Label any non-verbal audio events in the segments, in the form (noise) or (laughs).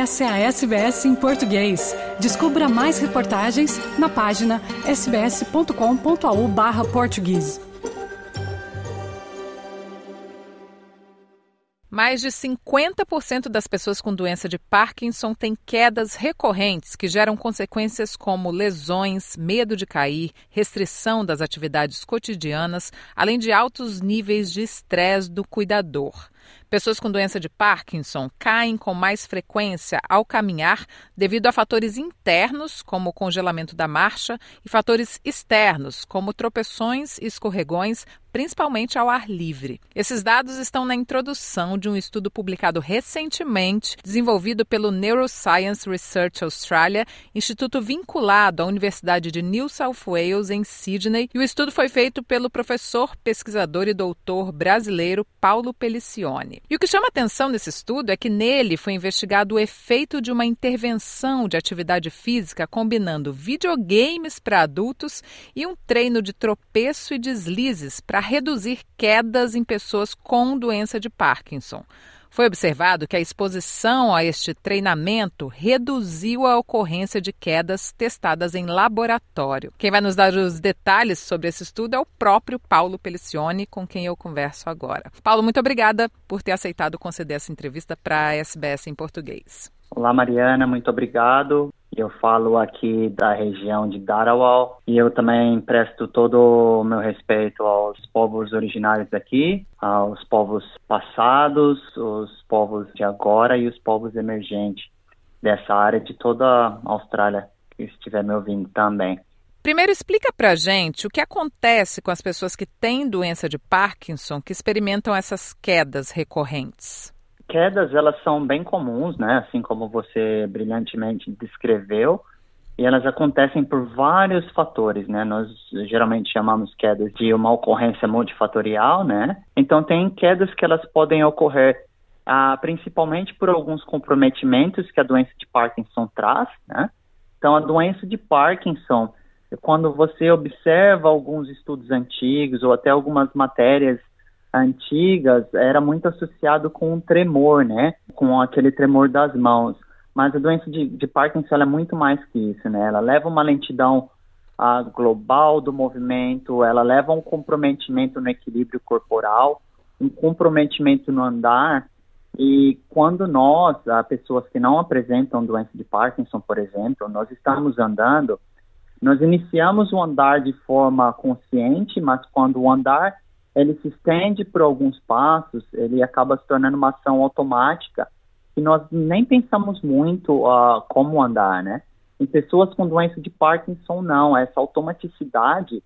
Essa é a SBS em português. Descubra mais reportagens na página sbs.com.au/português. Mais de 50% das pessoas com doença de Parkinson têm quedas recorrentes que geram consequências como lesões, medo de cair, restrição das atividades cotidianas, além de altos níveis de estresse do cuidador. Pessoas com doença de Parkinson caem com mais frequência ao caminhar devido a fatores internos, como o congelamento da marcha, e fatores externos, como tropeções e escorregões, principalmente ao ar livre. Esses dados estão na introdução de um estudo publicado recentemente, desenvolvido pelo Neuroscience Research Australia, instituto vinculado à Universidade de New South Wales, em Sydney, e o estudo foi feito pelo professor, pesquisador e doutor brasileiro Paulo Pelicione. E o que chama atenção nesse estudo é que nele foi investigado o efeito de uma intervenção de atividade física combinando videogames para adultos e um treino de tropeço e deslizes para reduzir quedas em pessoas com doença de Parkinson. Foi observado que a exposição a este treinamento reduziu a ocorrência de quedas testadas em laboratório. Quem vai nos dar os detalhes sobre esse estudo é o próprio Paulo Pelicione, com quem eu converso agora. Paulo, muito obrigada por ter aceitado conceder essa entrevista para a SBS em português. Olá, Mariana, muito obrigado. Eu falo aqui da região de Darawal e eu também presto todo o meu respeito aos povos originários daqui, aos povos passados, os povos de agora e os povos emergentes dessa área de toda a Austrália que estiver me ouvindo também. Primeiro, explica pra gente o que acontece com as pessoas que têm doença de Parkinson que experimentam essas quedas recorrentes quedas elas são bem comuns, né? Assim como você brilhantemente descreveu, e elas acontecem por vários fatores, né? Nós geralmente chamamos quedas de uma ocorrência multifatorial, né? Então tem quedas que elas podem ocorrer ah, principalmente por alguns comprometimentos que a doença de Parkinson traz, né? Então a doença de Parkinson, quando você observa alguns estudos antigos ou até algumas matérias antigas era muito associado com um tremor, né? Com aquele tremor das mãos. Mas a doença de, de Parkinson é muito mais que isso, né? Ela leva uma lentidão global do movimento, ela leva um comprometimento no equilíbrio corporal, um comprometimento no andar. E quando nós, a pessoas que não apresentam doença de Parkinson, por exemplo, nós estamos andando, nós iniciamos o andar de forma consciente, mas quando o andar ele se estende por alguns passos, ele acaba se tornando uma ação automática e nós nem pensamos muito uh, como andar, né? Em pessoas com doença de Parkinson, não. Essa automaticidade,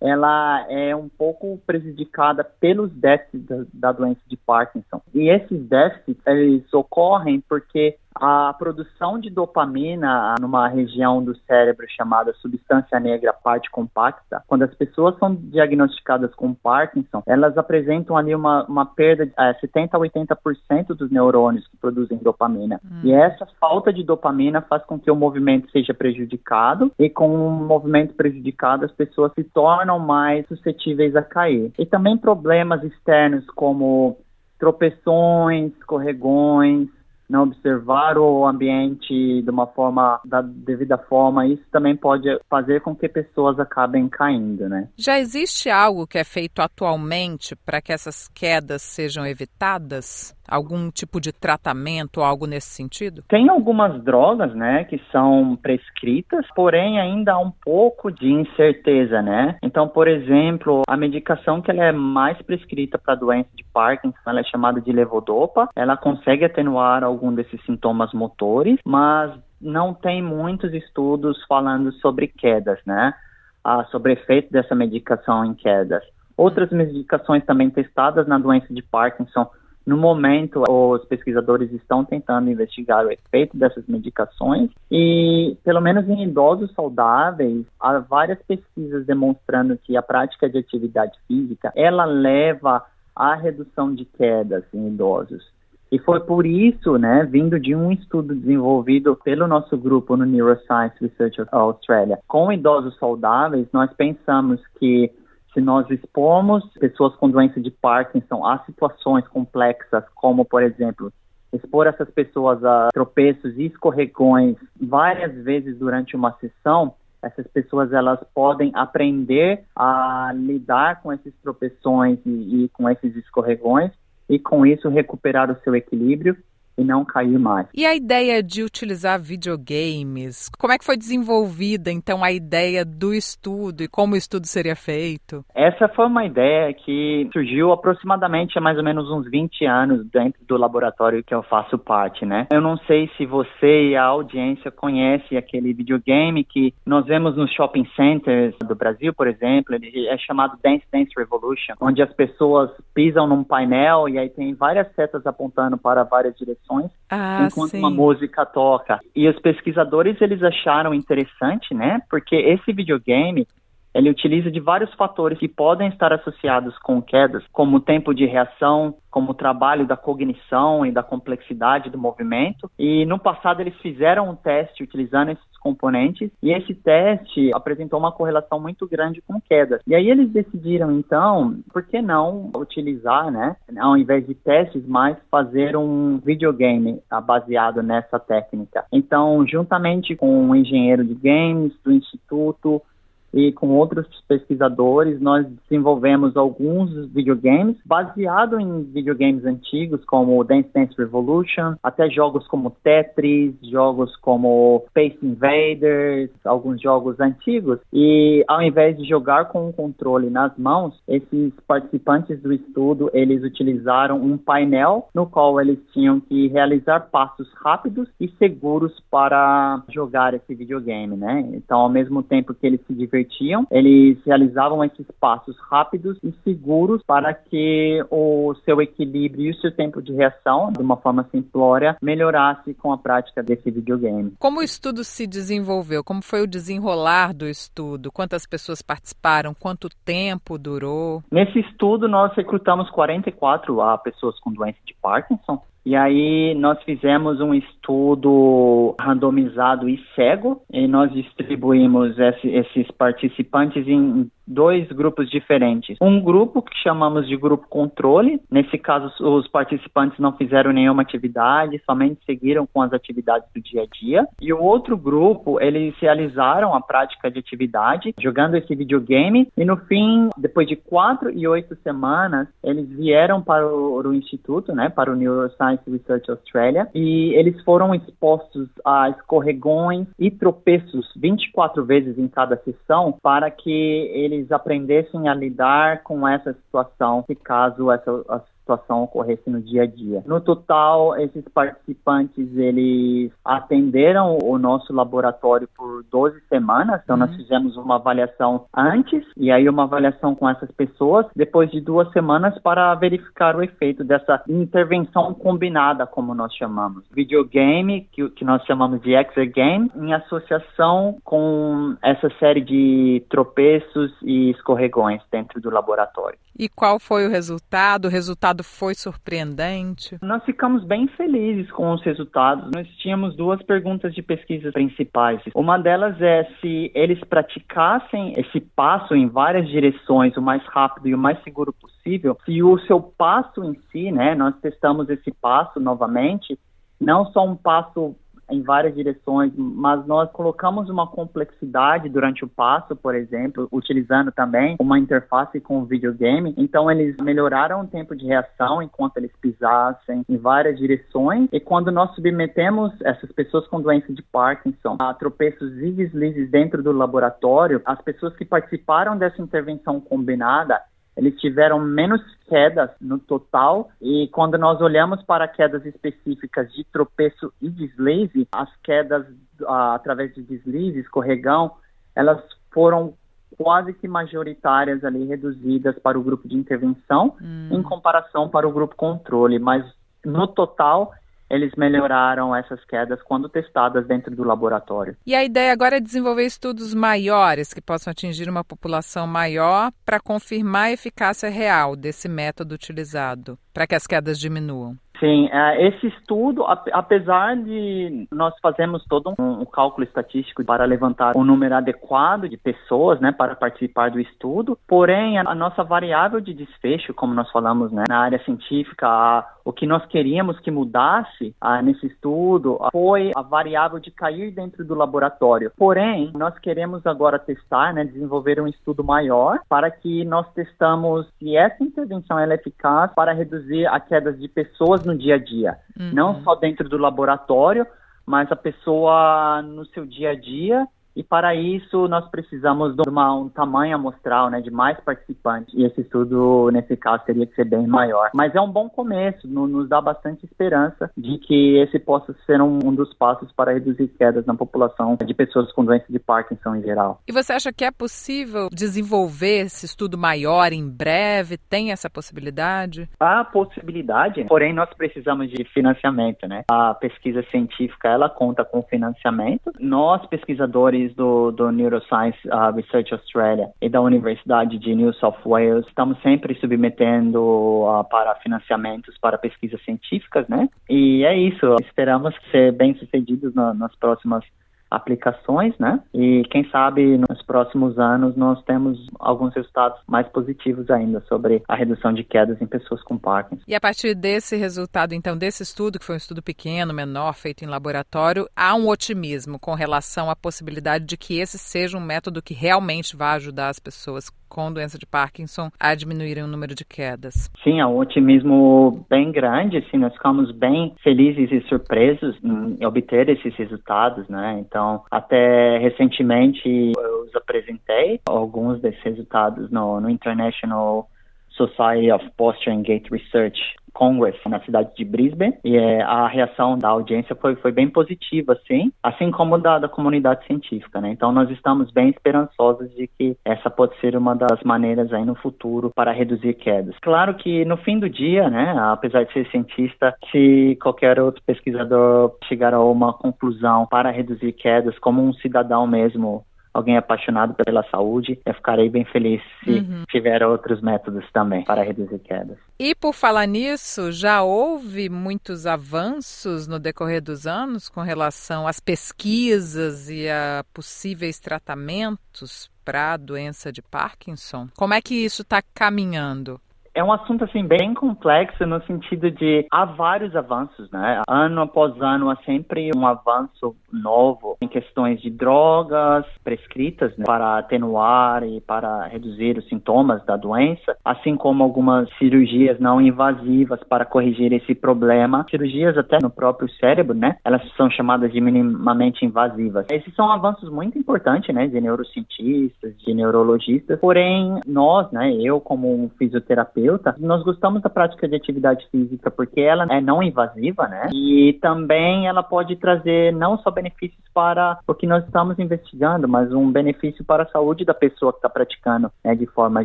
ela é um pouco prejudicada pelos déficits da, da doença de Parkinson. E esses déficits, eles ocorrem porque a produção de dopamina numa região do cérebro chamada substância negra parte compacta, quando as pessoas são diagnosticadas com Parkinson, elas apresentam ali uma, uma perda de é, 70 a 80% dos neurônios que produzem dopamina. Hum. E essa falta de dopamina faz com que o movimento seja prejudicado e com o movimento prejudicado as pessoas se tornam mais suscetíveis a cair. E também problemas externos como tropeções, escorregões, não observar o ambiente de uma forma, da devida forma, isso também pode fazer com que pessoas acabem caindo, né? Já existe algo que é feito atualmente para que essas quedas sejam evitadas? Algum tipo de tratamento, algo nesse sentido? Tem algumas drogas, né, que são prescritas, porém ainda há um pouco de incerteza, né? Então, por exemplo, a medicação que ela é mais prescrita para doença de Parkinson, ela é chamada de levodopa. Ela consegue atenuar algum desses sintomas motores, mas não tem muitos estudos falando sobre quedas, né? Ah, sobre efeito dessa medicação em quedas. Outras medicações também testadas na doença de Parkinson no momento, os pesquisadores estão tentando investigar o efeito dessas medicações e, pelo menos em idosos saudáveis, há várias pesquisas demonstrando que a prática de atividade física, ela leva à redução de quedas em idosos. E foi por isso, né, vindo de um estudo desenvolvido pelo nosso grupo no Neuroscience Research Australia, com idosos saudáveis, nós pensamos que se nós expomos pessoas com doença de Parkinson a situações complexas, como, por exemplo, expor essas pessoas a tropeços e escorregões várias vezes durante uma sessão, essas pessoas elas podem aprender a lidar com esses tropeções e, e com esses escorregões e com isso recuperar o seu equilíbrio e não cair mais. E a ideia de utilizar videogames? Como é que foi desenvolvida, então, a ideia do estudo e como o estudo seria feito? Essa foi uma ideia que surgiu aproximadamente há mais ou menos uns 20 anos dentro do laboratório que eu faço parte, né? Eu não sei se você e a audiência conhecem aquele videogame que nós vemos nos shopping centers do Brasil, por exemplo, ele é chamado Dance Dance Revolution, onde as pessoas pisam num painel e aí tem várias setas apontando para várias direções ah, enquanto sim. uma música toca. E os pesquisadores eles acharam interessante, né? Porque esse videogame ele utiliza de vários fatores que podem estar associados com quedas, como o tempo de reação, como o trabalho da cognição e da complexidade do movimento. E no passado eles fizeram um teste utilizando esses componentes e esse teste apresentou uma correlação muito grande com quedas. E aí eles decidiram então, por que não utilizar, né, ao invés de testes, mais fazer um videogame baseado nessa técnica. Então, juntamente com um engenheiro de games do instituto e com outros pesquisadores, nós desenvolvemos alguns videogames baseados em videogames antigos, como Dance Dance Revolution, até jogos como Tetris, jogos como Space Invaders, alguns jogos antigos. E ao invés de jogar com um controle nas mãos, esses participantes do estudo, eles utilizaram um painel no qual eles tinham que realizar passos rápidos e seguros para jogar esse videogame, né? Então, ao mesmo tempo que eles se divertiam divertiam, eles realizavam esses passos rápidos e seguros para que o seu equilíbrio e o seu tempo de reação, de uma forma simplória, melhorasse com a prática desse videogame. Como o estudo se desenvolveu? Como foi o desenrolar do estudo? Quantas pessoas participaram? Quanto tempo durou? Nesse estudo, nós recrutamos 44 a pessoas com doença de Parkinson e aí nós fizemos um estudo randomizado e cego e nós distribuímos esse, esses participantes em dois grupos diferentes. Um grupo que chamamos de grupo controle, nesse caso os participantes não fizeram nenhuma atividade, somente seguiram com as atividades do dia a dia. E o outro grupo, eles realizaram a prática de atividade jogando esse videogame e no fim, depois de quatro e oito semanas, eles vieram para o, o instituto, né, para o Neuroscience Research Australia e eles foram expostos a escorregões e tropeços 24 vezes em cada sessão para que eles eles aprendessem a lidar com essa situação, se caso essa situação ocorresse no dia a dia. No total, esses participantes, eles atenderam o nosso laboratório por 12 semanas, então uhum. nós fizemos uma avaliação antes e aí uma avaliação com essas pessoas depois de duas semanas para verificar o efeito dessa intervenção combinada, como nós chamamos. Videogame, que, que nós chamamos de Exergame, em associação com essa série de tropeços e escorregões dentro do laboratório. E qual foi o resultado? O resultado foi surpreendente? Nós ficamos bem felizes com os resultados. Nós tínhamos duas perguntas de pesquisa principais. Uma delas é se eles praticassem esse passo em várias direções o mais rápido e o mais seguro possível, se o seu passo em si, né, nós testamos esse passo novamente, não só um passo em várias direções, mas nós colocamos uma complexidade durante o passo, por exemplo, utilizando também uma interface com o videogame. Então eles melhoraram o tempo de reação enquanto eles pisassem em várias direções. E quando nós submetemos essas pessoas com doença de Parkinson a tropeços e deslizes dentro do laboratório, as pessoas que participaram dessa intervenção combinada eles tiveram menos quedas no total e quando nós olhamos para quedas específicas de tropeço e deslize, as quedas ah, através de deslize, escorregão, elas foram quase que majoritárias ali reduzidas para o grupo de intervenção hum. em comparação para o grupo controle, mas no total eles melhoraram essas quedas quando testadas dentro do laboratório. E a ideia agora é desenvolver estudos maiores que possam atingir uma população maior para confirmar a eficácia real desse método utilizado, para que as quedas diminuam. Sim, é, esse estudo, apesar de nós fazemos todo um, cálculo estatístico para levantar um número adequado de pessoas, né, para participar do estudo, porém a, nossa variável de desfecho, como nós falamos, né, na área científica, a, o que nós queríamos que mudasse a, nesse estudo foi a variável de cair dentro do laboratório. Porém, nós queremos agora testar, né, desenvolver um estudo maior para que nós testamos se essa intervenção é eficaz para reduzir a queda de pessoas no dia a dia, uhum. não só dentro do laboratório, mas a pessoa no seu dia a dia e para isso nós precisamos de uma, um tamanho amostral, né, de mais participantes. E esse estudo, nesse caso, teria que ser bem maior. Mas é um bom começo, no, nos dá bastante esperança de que esse possa ser um, um, dos passos para reduzir quedas na população de pessoas com doença de Parkinson em geral. E você acha que é possível desenvolver esse estudo maior em breve? Tem essa possibilidade? Há possibilidade, porém nós precisamos de financiamento, né? A pesquisa científica, ela conta com financiamento. Nós, pesquisadores do, do Neuroscience uh, Research Australia e da Universidade de New South Wales. Estamos sempre submetendo uh, para financiamentos para pesquisas científicas, né? E é isso. Esperamos ser bem sucedidos no, nas próximas aplicações, né? E quem sabe nos próximos anos nós temos alguns resultados mais positivos ainda sobre a redução de quedas em pessoas com Parkinson. E a partir desse resultado, então, desse estudo, que foi um estudo pequeno, menor, feito em laboratório, há um otimismo com relação à possibilidade de que esse seja um método que realmente vai ajudar as pessoas com doença de Parkinson a diminuírem o número de quedas? Sim, há um otimismo bem grande, assim, nós ficamos bem felizes e surpresos em obter esses resultados, né? Então, até recentemente eu os apresentei alguns desses resultados no, no International Society of Posture and Gait Research Congress na cidade de Brisbane e é, a reação da audiência foi, foi bem positiva, sim, assim como da, da comunidade científica, né? Então nós estamos bem esperançosos de que essa pode ser uma das maneiras aí no futuro para reduzir quedas. Claro que no fim do dia, né, apesar de ser cientista, se qualquer outro pesquisador chegar a uma conclusão para reduzir quedas, como um cidadão mesmo alguém apaixonado pela saúde, eu ficarei bem feliz se uhum. tiver outros métodos também para reduzir quedas. E por falar nisso, já houve muitos avanços no decorrer dos anos com relação às pesquisas e a possíveis tratamentos para a doença de Parkinson? Como é que isso está caminhando? É um assunto assim bem complexo no sentido de há vários avanços, né? Ano após ano há sempre um avanço novo em questões de drogas prescritas né, para atenuar e para reduzir os sintomas da doença, assim como algumas cirurgias não invasivas para corrigir esse problema, cirurgias até no próprio cérebro, né? Elas são chamadas de minimamente invasivas. Esses são avanços muito importantes, né, de neurocientistas, de neurologistas. Porém, nós, né, eu como um fisioterapeuta terapeuta, nós gostamos da prática de atividade física porque ela é não invasiva, né? E também ela pode trazer não só benefícios para o que nós estamos investigando, mas um benefício para a saúde da pessoa que está praticando, né, de forma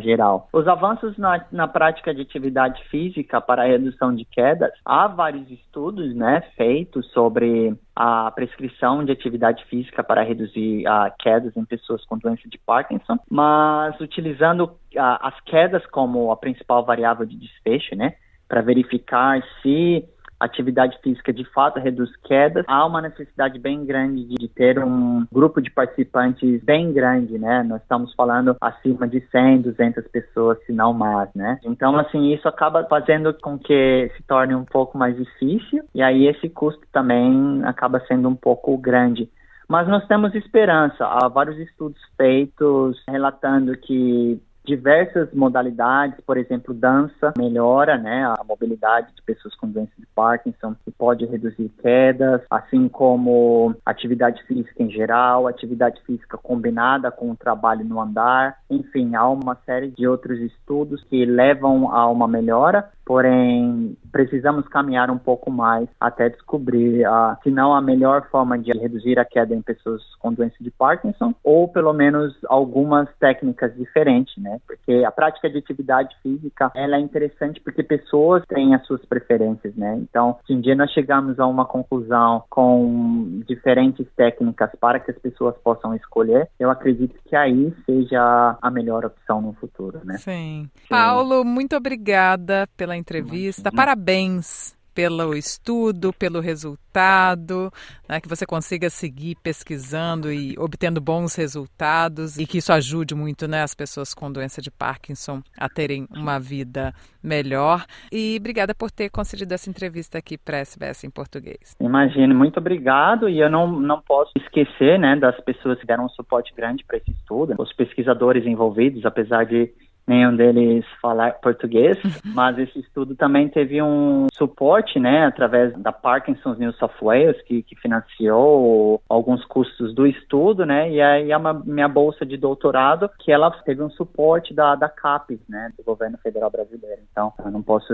geral. Os avanços na, na prática de atividade física para a redução de quedas, há vários estudos, né, feitos sobre a prescrição de atividade física para reduzir uh, quedas em pessoas com doença de Parkinson, mas utilizando uh, as quedas como a principal variável de desfecho, né, para verificar se atividade física de fato reduz quedas, há uma necessidade bem grande de ter um grupo de participantes bem grande, né? Nós estamos falando acima de 100, 200 pessoas, se não mais, né? Então, assim, isso acaba fazendo com que se torne um pouco mais difícil e aí esse custo também acaba sendo um pouco grande. Mas nós temos esperança. Há vários estudos feitos relatando que diversas modalidades, por exemplo, dança melhora, né, a mobilidade de pessoas com doença de Parkinson e pode reduzir quedas, assim como atividade física em geral, atividade física combinada com o trabalho no andar, enfim, há uma série de outros estudos que levam a uma melhora porém precisamos caminhar um pouco mais até descobrir, uh, se não a melhor forma de reduzir a queda em pessoas com doença de Parkinson, ou pelo menos algumas técnicas diferentes, né? Porque a prática de atividade física, ela é interessante porque pessoas têm as suas preferências, né? Então, se um dia nós chegarmos a uma conclusão com diferentes técnicas para que as pessoas possam escolher, eu acredito que aí seja a melhor opção no futuro, né? Sim. Sim. Paulo, muito obrigada pela entrevista. Parabéns pelo estudo, pelo resultado, né, que você consiga seguir pesquisando e obtendo bons resultados e que isso ajude muito né, as pessoas com doença de Parkinson a terem uma vida melhor. E obrigada por ter concedido essa entrevista aqui para a SBS em português. Imagine, muito obrigado. E eu não, não posso esquecer né, das pessoas que deram um suporte grande para esse estudo, os pesquisadores envolvidos, apesar de nenhum deles falar português, (laughs) mas esse estudo também teve um suporte, né, através da Parkinson's New South Wales, que, que financiou alguns custos do estudo, né, e aí a minha bolsa de doutorado, que ela teve um suporte da, da CAPES, né, do governo federal brasileiro. Então, eu não posso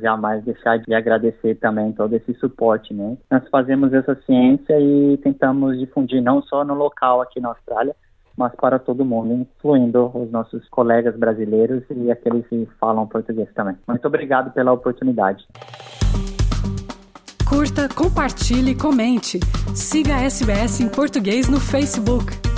jamais deixar de agradecer também todo esse suporte, né. Nós fazemos essa ciência e tentamos difundir não só no local aqui na Austrália, mas para todo mundo, incluindo os nossos colegas brasileiros e aqueles que falam português também. Muito obrigado pela oportunidade. Curta, compartilhe, comente. Siga a SBS em português no Facebook.